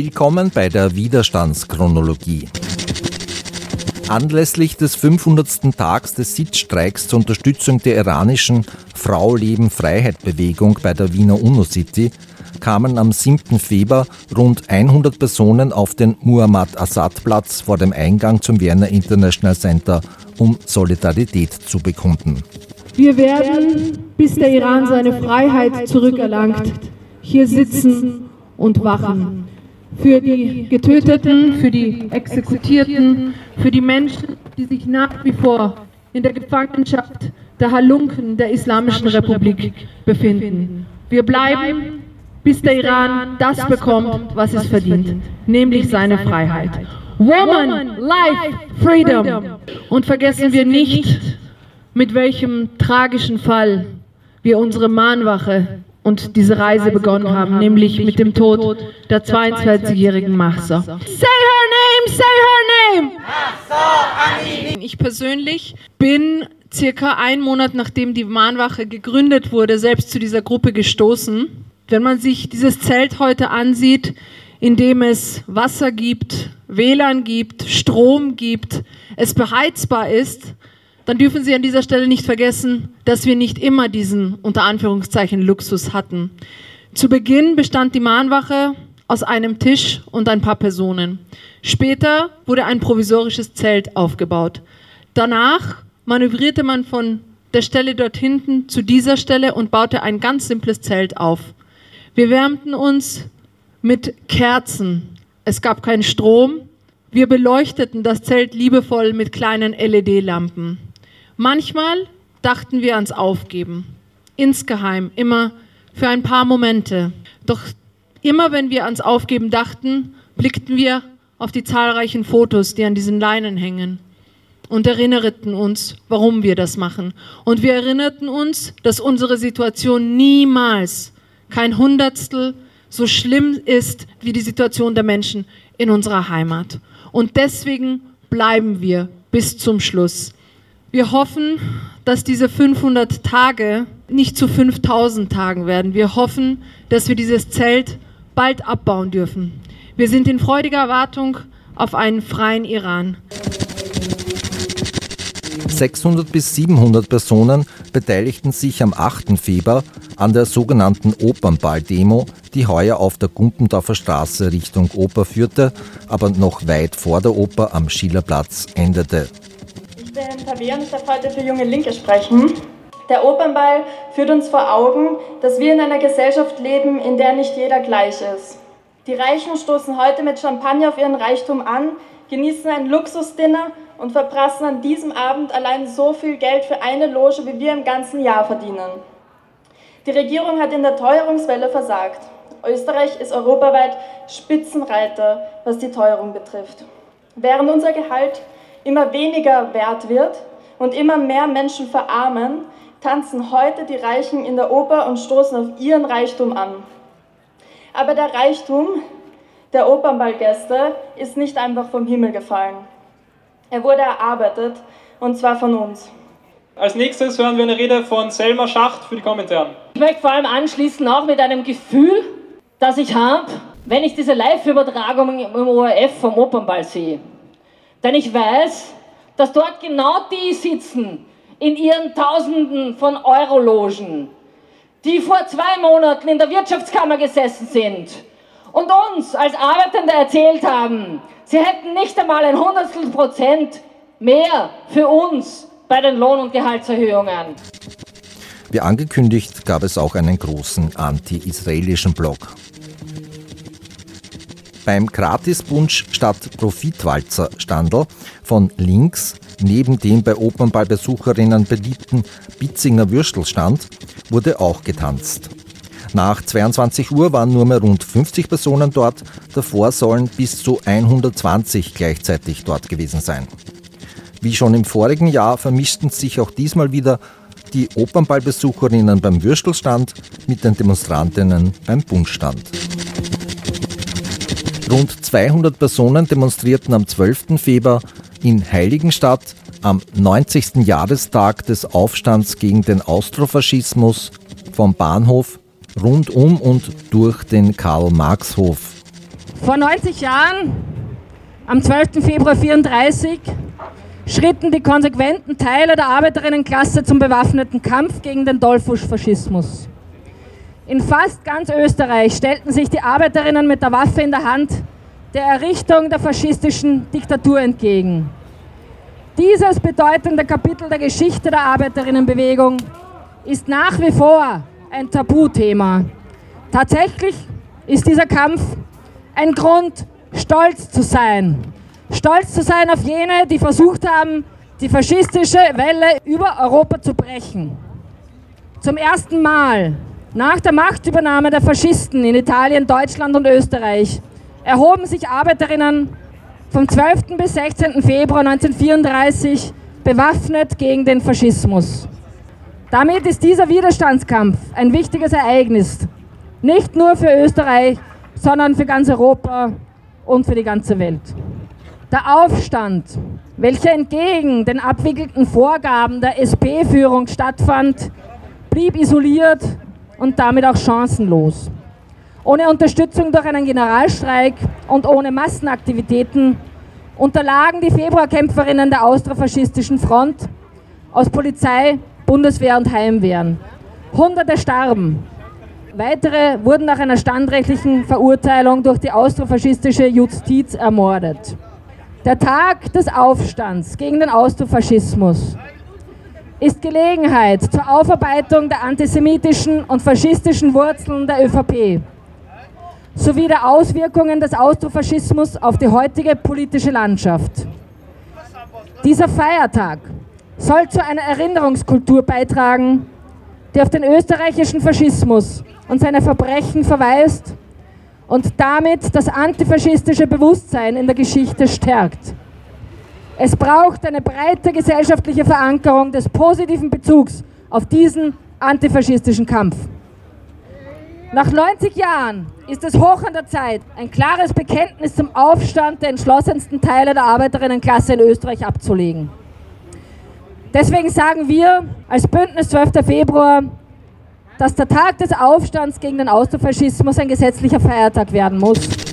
Willkommen bei der Widerstandschronologie. Anlässlich des 500. Tags des Sitzstreiks zur Unterstützung der iranischen Frau Leben Freiheit Bewegung bei der Wiener UNO-City kamen am 7. Februar rund 100 Personen auf den Muhammad Assad Platz vor dem Eingang zum Vienna International Center, um Solidarität zu bekunden. Wir werden, bis der Iran seine Freiheit zurückerlangt, hier sitzen und wachen. Für die Getöteten, für die Exekutierten, für die Menschen, die sich nach wie vor in der Gefangenschaft der Halunken der Islamischen Republik befinden. Wir bleiben, bis der Iran das bekommt, was es verdient, nämlich seine Freiheit. Woman, Life, Freedom. Und vergessen wir nicht, mit welchem tragischen Fall wir unsere Mahnwache und diese Reise begonnen haben, nämlich mit dem Tod der 22-jährigen Mahsa. Say her name, say her name! Ich persönlich bin circa einen Monat nachdem die Mahnwache gegründet wurde, selbst zu dieser Gruppe gestoßen. Wenn man sich dieses Zelt heute ansieht, in dem es Wasser gibt, WLAN gibt, Strom gibt, es beheizbar ist, dann dürfen Sie an dieser Stelle nicht vergessen, dass wir nicht immer diesen unter Anführungszeichen Luxus hatten. Zu Beginn bestand die Mahnwache aus einem Tisch und ein paar Personen. Später wurde ein provisorisches Zelt aufgebaut. Danach manövrierte man von der Stelle dort hinten zu dieser Stelle und baute ein ganz simples Zelt auf. Wir wärmten uns mit Kerzen. Es gab keinen Strom. Wir beleuchteten das Zelt liebevoll mit kleinen LED-Lampen. Manchmal dachten wir ans Aufgeben, insgeheim, immer für ein paar Momente. Doch immer wenn wir ans Aufgeben dachten, blickten wir auf die zahlreichen Fotos, die an diesen Leinen hängen und erinnerten uns, warum wir das machen. Und wir erinnerten uns, dass unsere Situation niemals kein Hundertstel so schlimm ist wie die Situation der Menschen in unserer Heimat. Und deswegen bleiben wir bis zum Schluss. Wir hoffen, dass diese 500 Tage nicht zu 5000 Tagen werden. Wir hoffen, dass wir dieses Zelt bald abbauen dürfen. Wir sind in freudiger Erwartung auf einen freien Iran. 600 bis 700 Personen beteiligten sich am 8. Februar an der sogenannten Opernball-Demo, die heuer auf der Gumpendorfer Straße Richtung Oper führte, aber noch weit vor der Oper am Schillerplatz endete bin Tabea und ich darf heute für Junge Linke sprechen. Der Opernball führt uns vor Augen, dass wir in einer Gesellschaft leben, in der nicht jeder gleich ist. Die Reichen stoßen heute mit Champagner auf ihren Reichtum an, genießen ein Luxusdinner und verprassen an diesem Abend allein so viel Geld für eine Loge, wie wir im ganzen Jahr verdienen. Die Regierung hat in der Teuerungswelle versagt. Österreich ist europaweit Spitzenreiter, was die Teuerung betrifft. Während unser Gehalt immer weniger wert wird und immer mehr Menschen verarmen, tanzen heute die Reichen in der Oper und stoßen auf ihren Reichtum an. Aber der Reichtum der Opernballgäste ist nicht einfach vom Himmel gefallen. Er wurde erarbeitet und zwar von uns. Als nächstes hören wir eine Rede von Selma Schacht für die Kommentare. Ich möchte vor allem anschließen auch mit einem Gefühl, das ich habe, wenn ich diese Live-Übertragung im ORF vom Opernball sehe. Denn ich weiß, dass dort genau die sitzen in ihren Tausenden von Eurologen, die vor zwei Monaten in der Wirtschaftskammer gesessen sind und uns als Arbeitende erzählt haben, sie hätten nicht einmal ein Hundertstel Prozent mehr für uns bei den Lohn- und Gehaltserhöhungen. Wie angekündigt gab es auch einen großen anti-israelischen Block. Beim Gratisbunsch statt Profitwalzer Standel von links neben dem bei Opernballbesucherinnen beliebten Bitzinger Würstelstand wurde auch getanzt. Nach 22 Uhr waren nur mehr rund 50 Personen dort, davor sollen bis zu 120 gleichzeitig dort gewesen sein. Wie schon im vorigen Jahr vermischten sich auch diesmal wieder die Opernballbesucherinnen beim Würstelstand mit den Demonstrantinnen beim Bundstand. Rund 200 Personen demonstrierten am 12. Februar in Heiligenstadt am 90. Jahrestag des Aufstands gegen den Austrofaschismus vom Bahnhof rund um und durch den Karl-Marx-Hof. Vor 90 Jahren, am 12. Februar 1934, schritten die konsequenten Teile der Arbeiterinnenklasse zum bewaffneten Kampf gegen den Dollfusch-Faschismus. In fast ganz Österreich stellten sich die Arbeiterinnen mit der Waffe in der Hand der Errichtung der faschistischen Diktatur entgegen. Dieses bedeutende Kapitel der Geschichte der Arbeiterinnenbewegung ist nach wie vor ein Tabuthema. Tatsächlich ist dieser Kampf ein Grund, stolz zu sein. Stolz zu sein auf jene, die versucht haben, die faschistische Welle über Europa zu brechen. Zum ersten Mal nach der Machtübernahme der Faschisten in Italien, Deutschland und Österreich erhoben sich Arbeiterinnen vom 12. bis 16. Februar 1934 bewaffnet gegen den Faschismus. Damit ist dieser Widerstandskampf ein wichtiges Ereignis, nicht nur für Österreich, sondern für ganz Europa und für die ganze Welt. Der Aufstand, welcher entgegen den abwickelten Vorgaben der SP-Führung stattfand, blieb isoliert und damit auch chancenlos. Ohne Unterstützung durch einen Generalstreik und ohne Massenaktivitäten unterlagen die Februarkämpferinnen der austrofaschistischen Front aus Polizei, Bundeswehr und Heimwehren. Hunderte starben. Weitere wurden nach einer standrechtlichen Verurteilung durch die austrofaschistische Justiz ermordet. Der Tag des Aufstands gegen den Austrofaschismus ist Gelegenheit zur Aufarbeitung der antisemitischen und faschistischen Wurzeln der ÖVP sowie der Auswirkungen des Austrofaschismus auf die heutige politische Landschaft. Dieser Feiertag soll zu einer Erinnerungskultur beitragen, die auf den österreichischen Faschismus und seine Verbrechen verweist und damit das antifaschistische Bewusstsein in der Geschichte stärkt. Es braucht eine breite gesellschaftliche Verankerung des positiven Bezugs auf diesen antifaschistischen Kampf. Nach 90 Jahren ist es hoch an der Zeit, ein klares Bekenntnis zum Aufstand der entschlossensten Teile der Arbeiterinnenklasse in Österreich abzulegen. Deswegen sagen wir als Bündnis 12. Februar, dass der Tag des Aufstands gegen den Austrofaschismus ein gesetzlicher Feiertag werden muss.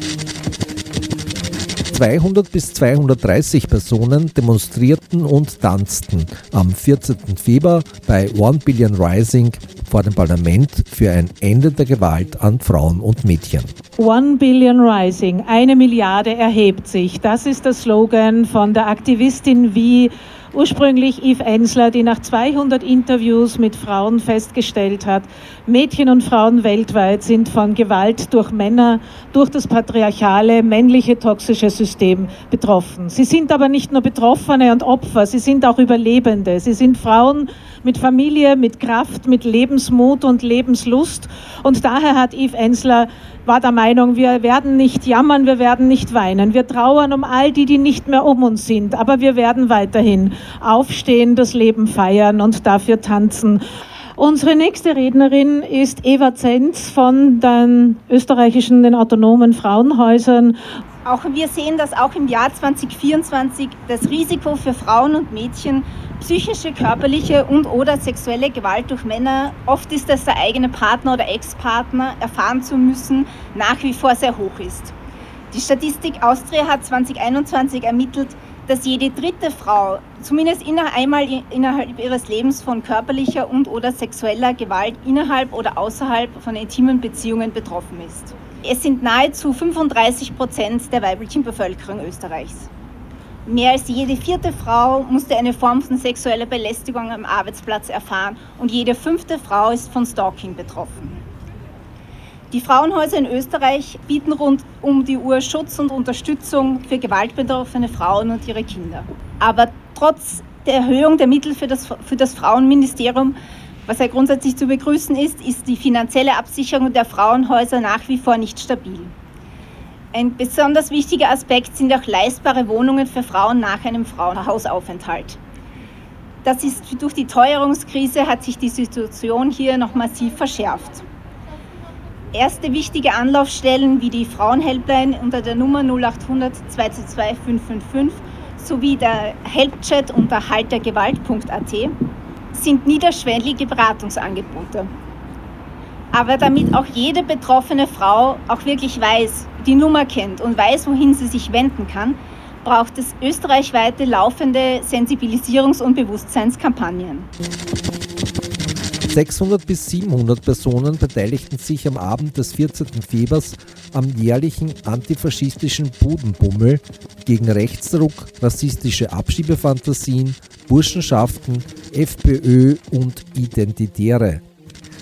200 bis 230 Personen demonstrierten und tanzten am 14. Februar bei One Billion Rising vor dem Parlament für ein Ende der Gewalt an Frauen und Mädchen. One Billion Rising, eine Milliarde erhebt sich. Das ist der Slogan von der Aktivistin wie Ursprünglich Yves Ensler, die nach 200 Interviews mit Frauen festgestellt hat, Mädchen und Frauen weltweit sind von Gewalt durch Männer, durch das patriarchale, männliche, toxische System betroffen. Sie sind aber nicht nur Betroffene und Opfer, sie sind auch Überlebende. Sie sind Frauen mit Familie, mit Kraft, mit Lebensmut und Lebenslust. Und daher hat Yves Ensler war der Meinung, wir werden nicht jammern, wir werden nicht weinen. Wir trauern um all die, die nicht mehr um uns sind, aber wir werden weiterhin aufstehen, das Leben feiern und dafür tanzen. Unsere nächste Rednerin ist Eva Zenz von den österreichischen, den autonomen Frauenhäusern. Auch wir sehen, dass auch im Jahr 2024 das Risiko für Frauen und Mädchen psychische, körperliche und oder sexuelle Gewalt durch Männer, oft ist es der eigene Partner oder Ex-Partner, erfahren zu müssen, nach wie vor sehr hoch ist. Die Statistik Austria hat 2021 ermittelt, dass jede dritte Frau zumindest einmal innerhalb ihres Lebens von körperlicher und oder sexueller Gewalt innerhalb oder außerhalb von intimen Beziehungen betroffen ist. Es sind nahezu 35 Prozent der weiblichen Bevölkerung Österreichs. Mehr als jede vierte Frau musste eine Form von sexueller Belästigung am Arbeitsplatz erfahren und jede fünfte Frau ist von Stalking betroffen. Die Frauenhäuser in Österreich bieten rund um die Uhr Schutz und Unterstützung für gewaltbetroffene Frauen und ihre Kinder. Aber trotz der Erhöhung der Mittel für das, für das Frauenministerium, was ja grundsätzlich zu begrüßen ist, ist die finanzielle Absicherung der Frauenhäuser nach wie vor nicht stabil. Ein besonders wichtiger Aspekt sind auch leistbare Wohnungen für Frauen nach einem Frauenhausaufenthalt. Das ist durch die Teuerungskrise hat sich die Situation hier noch massiv verschärft. Erste wichtige Anlaufstellen wie die Frauenhelpline unter der Nummer 0800 222 555 sowie der Helpchat unter haltergewalt.at sind niederschwellige Beratungsangebote. Aber damit auch jede betroffene Frau auch wirklich weiß, die Nummer kennt und weiß, wohin sie sich wenden kann, braucht es österreichweite laufende Sensibilisierungs- und Bewusstseinskampagnen. 600 bis 700 Personen beteiligten sich am Abend des 14. Febers am jährlichen antifaschistischen Budenbummel gegen Rechtsdruck, rassistische Abschiebefantasien, Burschenschaften, FPÖ und Identitäre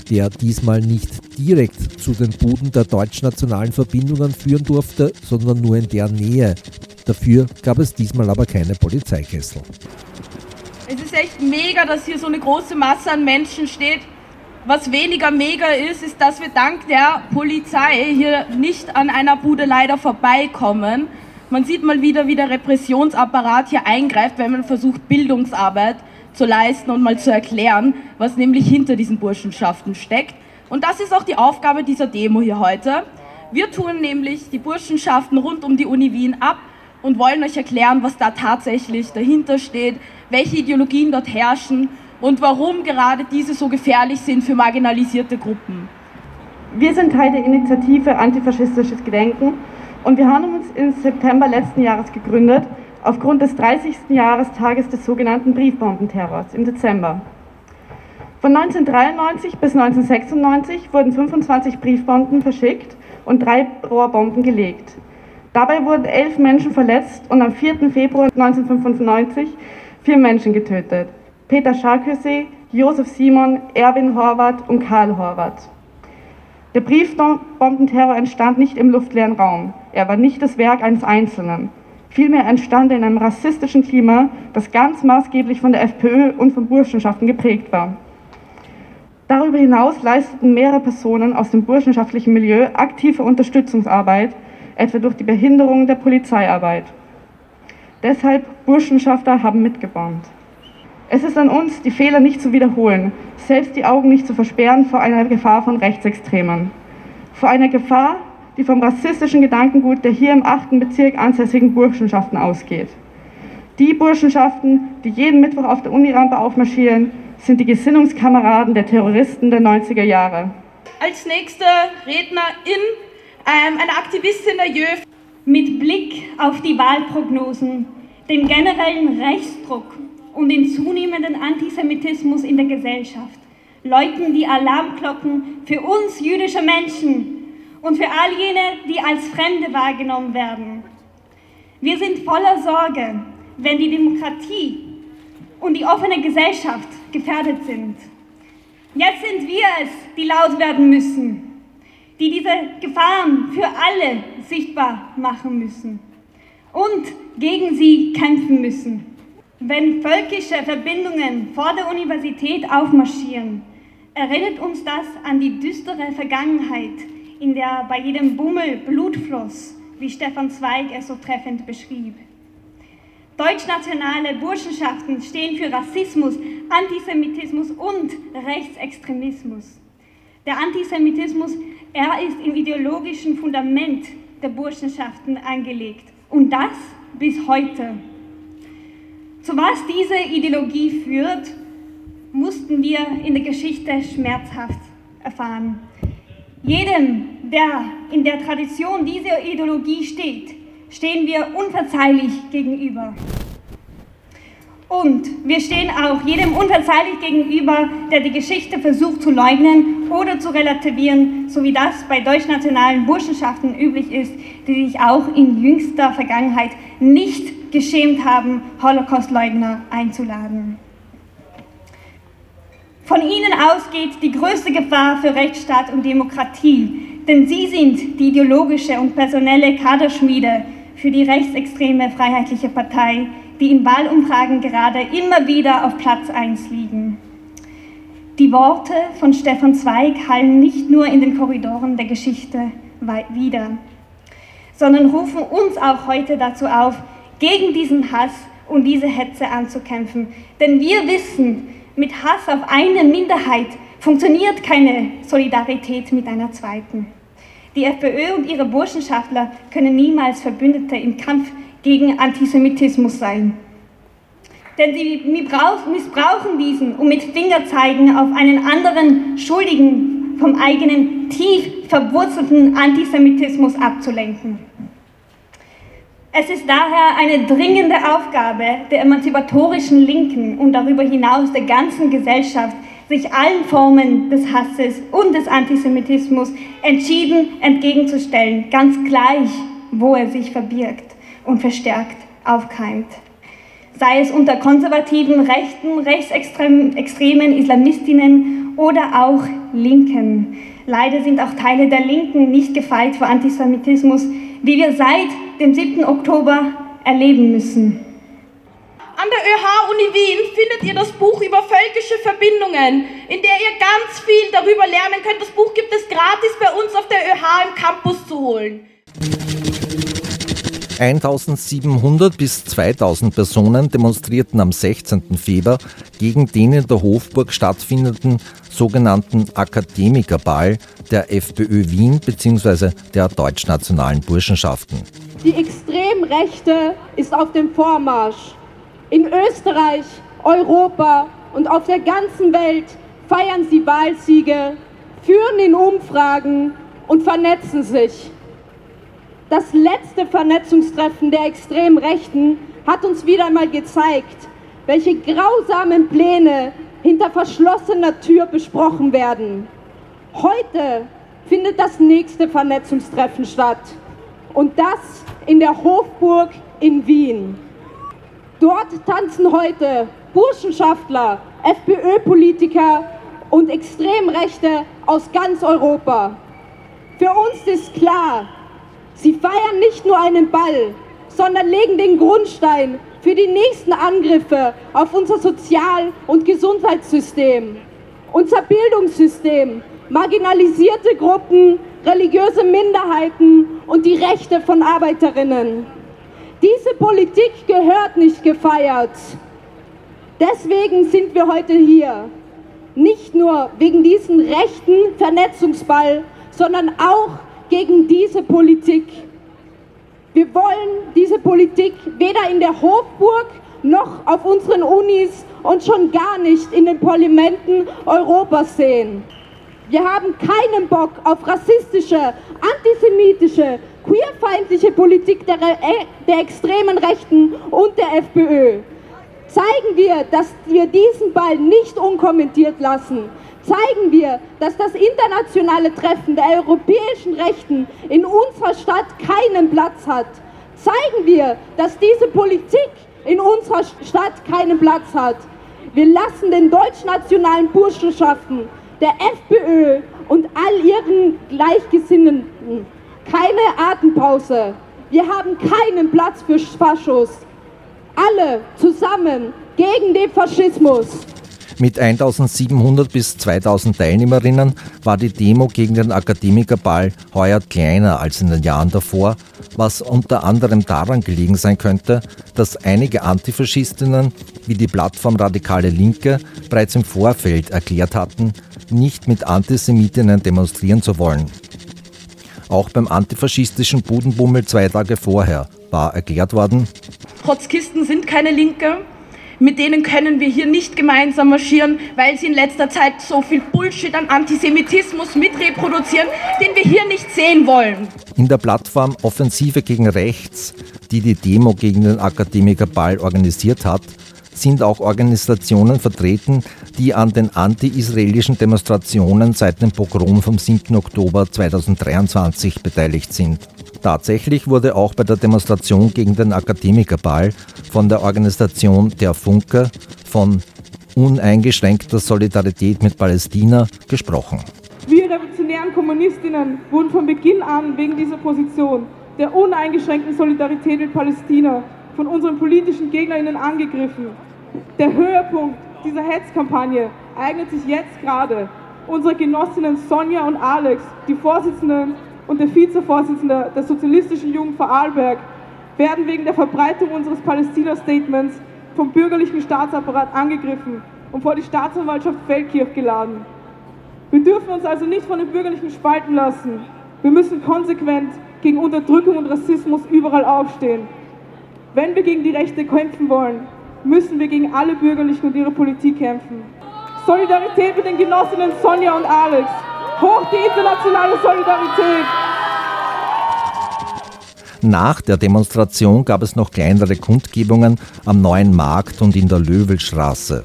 der diesmal nicht direkt zu den Buden der deutschnationalen Verbindungen führen durfte, sondern nur in der Nähe. Dafür gab es diesmal aber keine Polizeikessel. Es ist echt mega, dass hier so eine große Masse an Menschen steht. Was weniger mega ist, ist, dass wir dank der Polizei hier nicht an einer Bude leider vorbeikommen. Man sieht mal wieder, wie der Repressionsapparat hier eingreift, wenn man versucht, Bildungsarbeit zu leisten und mal zu erklären, was nämlich hinter diesen Burschenschaften steckt. Und das ist auch die Aufgabe dieser Demo hier heute. Wir tun nämlich die Burschenschaften rund um die Uni Wien ab und wollen euch erklären, was da tatsächlich dahinter steht, welche Ideologien dort herrschen und warum gerade diese so gefährlich sind für marginalisierte Gruppen. Wir sind Teil der Initiative Antifaschistisches Gedenken und wir haben uns im September letzten Jahres gegründet aufgrund des 30. Jahrestages des sogenannten Briefbombenterrors im Dezember. Von 1993 bis 1996 wurden 25 Briefbomben verschickt und drei Rohrbomben gelegt. Dabei wurden elf Menschen verletzt und am 4. Februar 1995 vier Menschen getötet. Peter Scharköse, Josef Simon, Erwin Horvath und Karl Horvath. Der Briefbombenterror entstand nicht im luftleeren Raum. Er war nicht das Werk eines Einzelnen. Vielmehr entstand er in einem rassistischen Klima, das ganz maßgeblich von der FPÖ und von Burschenschaften geprägt war. Darüber hinaus leisteten mehrere Personen aus dem burschenschaftlichen Milieu aktive Unterstützungsarbeit, etwa durch die Behinderung der Polizeiarbeit. Deshalb Burschenschafter haben mitgebombt. Es ist an uns, die Fehler nicht zu wiederholen, selbst die Augen nicht zu versperren vor einer Gefahr von Rechtsextremen. Vor einer Gefahr, die vom rassistischen Gedankengut der hier im 8. Bezirk ansässigen Burschenschaften ausgeht. Die Burschenschaften, die jeden Mittwoch auf der Unirampe aufmarschieren, sind die Gesinnungskameraden der Terroristen der 90er Jahre. Als nächste Rednerin ähm, eine Aktivistin der JÖF. Mit Blick auf die Wahlprognosen, den generellen Rechtsdruck und den zunehmenden Antisemitismus in der Gesellschaft läuten die Alarmglocken für uns jüdische Menschen und für all jene, die als Fremde wahrgenommen werden. Wir sind voller Sorge, wenn die Demokratie und die offene Gesellschaft gefährdet sind. Jetzt sind wir es, die laut werden müssen, die diese Gefahren für alle sichtbar machen müssen und gegen sie kämpfen müssen. Wenn völkische Verbindungen vor der Universität aufmarschieren, erinnert uns das an die düstere Vergangenheit, in der bei jedem Bummel Blut floss, wie Stefan Zweig es so treffend beschrieb. Deutschnationale Burschenschaften stehen für Rassismus, Antisemitismus und Rechtsextremismus. Der Antisemitismus, er ist im ideologischen Fundament der Burschenschaften angelegt und das bis heute. Zu was diese Ideologie führt, mussten wir in der Geschichte schmerzhaft erfahren. Jedem, der in der Tradition dieser Ideologie steht, stehen wir unverzeihlich gegenüber. Und wir stehen auch jedem unverzeihlich gegenüber, der die Geschichte versucht zu leugnen oder zu relativieren, so wie das bei deutschnationalen Burschenschaften üblich ist, die sich auch in jüngster Vergangenheit nicht geschämt haben, Holocaustleugner einzuladen. Von ihnen ausgeht die größte Gefahr für Rechtsstaat und Demokratie, denn sie sind die ideologische und personelle Kaderschmiede für die rechtsextreme Freiheitliche Partei, die in Wahlumfragen gerade immer wieder auf Platz 1 liegen. Die Worte von Stefan Zweig hallen nicht nur in den Korridoren der Geschichte wieder, sondern rufen uns auch heute dazu auf, gegen diesen Hass und diese Hetze anzukämpfen. Denn wir wissen, mit Hass auf eine Minderheit funktioniert keine Solidarität mit einer zweiten. Die FPÖ und ihre Burschenschaftler können niemals Verbündete im Kampf gegen Antisemitismus sein. Denn sie missbrauchen diesen, um mit Fingerzeigen auf einen anderen Schuldigen vom eigenen tief verwurzelten Antisemitismus abzulenken. Es ist daher eine dringende Aufgabe der emanzipatorischen Linken und darüber hinaus der ganzen Gesellschaft, sich allen Formen des Hasses und des Antisemitismus entschieden entgegenzustellen, ganz gleich, wo er sich verbirgt und verstärkt aufkeimt. Sei es unter konservativen, rechten, rechtsextremen Islamistinnen oder auch Linken. Leider sind auch Teile der Linken nicht gefeit vor Antisemitismus, wie wir seit dem 7. Oktober erleben müssen. An der ÖH-Uni Wien findet ihr das Buch über völkische Verbindungen, in der ihr ganz viel darüber lernen könnt. Das Buch gibt es gratis bei uns auf der ÖH im Campus zu holen. 1700 bis 2000 Personen demonstrierten am 16. Februar gegen den in der Hofburg stattfindenden sogenannten Akademikerball der FPÖ Wien bzw. der deutschnationalen Burschenschaften. Die Extremrechte ist auf dem Vormarsch. In Österreich, Europa und auf der ganzen Welt feiern sie Wahlsiege, führen in Umfragen und vernetzen sich. Das letzte Vernetzungstreffen der extremen Rechten hat uns wieder einmal gezeigt, welche grausamen Pläne hinter verschlossener Tür besprochen werden. Heute findet das nächste Vernetzungstreffen statt und das in der Hofburg in Wien. Dort tanzen heute Burschenschaftler, FPÖ-Politiker und Extremrechte aus ganz Europa. Für uns ist klar, Sie feiern nicht nur einen Ball, sondern legen den Grundstein für die nächsten Angriffe auf unser Sozial- und Gesundheitssystem, unser Bildungssystem, marginalisierte Gruppen, religiöse Minderheiten und die Rechte von Arbeiterinnen. Diese Politik gehört nicht gefeiert. Deswegen sind wir heute hier. Nicht nur wegen diesem rechten Vernetzungsball, sondern auch gegen diese Politik. Wir wollen diese Politik weder in der Hofburg noch auf unseren Unis und schon gar nicht in den Parlamenten Europas sehen. Wir haben keinen Bock auf rassistische, antisemitische, queerfeindliche Politik der, äh, der extremen Rechten und der FPÖ. Zeigen wir, dass wir diesen Ball nicht unkommentiert lassen zeigen wir, dass das internationale Treffen der europäischen Rechten in unserer Stadt keinen Platz hat. Zeigen wir, dass diese Politik in unserer Stadt keinen Platz hat. Wir lassen den deutschnationalen Burschenschaften, der FPÖ und all ihren Gleichgesinnten keine Atempause. Wir haben keinen Platz für Faschos. Alle zusammen gegen den Faschismus. Mit 1700 bis 2000 Teilnehmerinnen war die Demo gegen den Akademikerball heuer kleiner als in den Jahren davor, was unter anderem daran gelegen sein könnte, dass einige Antifaschistinnen wie die Plattform Radikale Linke bereits im Vorfeld erklärt hatten, nicht mit Antisemitinnen demonstrieren zu wollen. Auch beim antifaschistischen Budenbummel zwei Tage vorher war erklärt worden, Trotzkisten sind keine Linke, mit denen können wir hier nicht gemeinsam marschieren, weil sie in letzter Zeit so viel Bullshit an Antisemitismus mitreproduzieren, den wir hier nicht sehen wollen. In der Plattform Offensive gegen Rechts, die die Demo gegen den Akademikerball organisiert hat, sind auch Organisationen vertreten, die an den anti-israelischen Demonstrationen seit dem Pogrom vom 7. Oktober 2023 beteiligt sind. Tatsächlich wurde auch bei der Demonstration gegen den Akademikerball von der Organisation Der Funke von uneingeschränkter Solidarität mit Palästina gesprochen. Wir revolutionären Kommunistinnen wurden von Beginn an wegen dieser Position der uneingeschränkten Solidarität mit Palästina von unseren politischen Gegnerinnen angegriffen. Der Höhepunkt dieser Hetzkampagne eignet sich jetzt gerade. Unsere Genossinnen Sonja und Alex, die Vorsitzenden und der Vizevorsitzende der Sozialistischen Jugend Vorarlberg, werden wegen der Verbreitung unseres Palästina-Statements vom bürgerlichen Staatsapparat angegriffen und vor die Staatsanwaltschaft Feldkirch geladen. Wir dürfen uns also nicht von den Bürgerlichen spalten lassen. Wir müssen konsequent gegen Unterdrückung und Rassismus überall aufstehen. Wenn wir gegen die Rechte kämpfen wollen, müssen wir gegen alle Bürgerlichen und ihre Politik kämpfen. Solidarität mit den Genossinnen Sonja und Alex, Hoch die internationale Solidarität! Nach der Demonstration gab es noch kleinere Kundgebungen am Neuen Markt und in der Löwelstraße.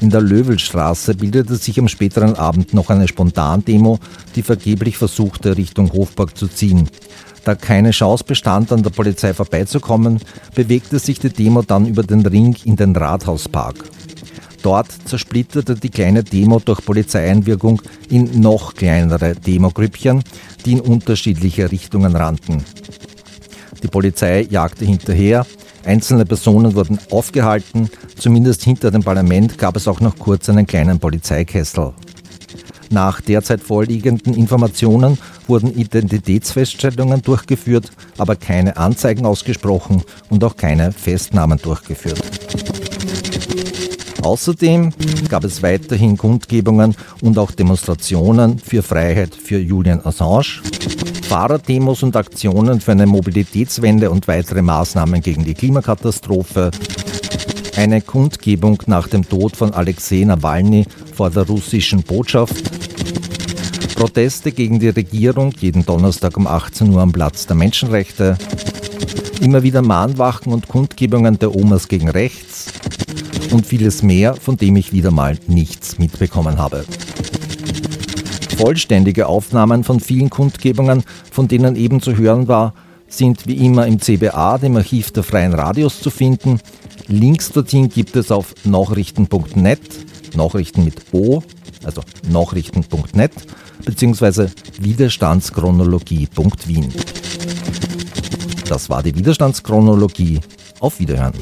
In der Löwelstraße bildete sich am späteren Abend noch eine Spontandemo, die vergeblich versuchte, Richtung Hofburg zu ziehen. Da keine Chance bestand, an der Polizei vorbeizukommen, bewegte sich die Demo dann über den Ring in den Rathauspark. Dort zersplitterte die kleine Demo durch Polizeieinwirkung in noch kleinere Demogrüppchen, die in unterschiedliche Richtungen rannten. Die Polizei jagte hinterher, einzelne Personen wurden aufgehalten, zumindest hinter dem Parlament gab es auch noch kurz einen kleinen Polizeikessel. Nach derzeit vorliegenden Informationen wurden Identitätsfeststellungen durchgeführt, aber keine Anzeigen ausgesprochen und auch keine Festnahmen durchgeführt. Außerdem gab es weiterhin Kundgebungen und auch Demonstrationen für Freiheit für Julian Assange, Fahrerdemos und Aktionen für eine Mobilitätswende und weitere Maßnahmen gegen die Klimakatastrophe, eine Kundgebung nach dem Tod von Alexei Nawalny vor der russischen Botschaft, Proteste gegen die Regierung jeden Donnerstag um 18 Uhr am Platz der Menschenrechte, immer wieder Mahnwachen und Kundgebungen der Omas gegen rechts, und vieles mehr, von dem ich wieder mal nichts mitbekommen habe. Vollständige Aufnahmen von vielen Kundgebungen, von denen eben zu hören war, sind wie immer im CBA, dem Archiv der Freien Radios, zu finden. Links dorthin gibt es auf nachrichten.net, Nachrichten mit O, also nachrichten.net, beziehungsweise widerstandschronologie.wien. Das war die Widerstandschronologie. Auf Wiederhören.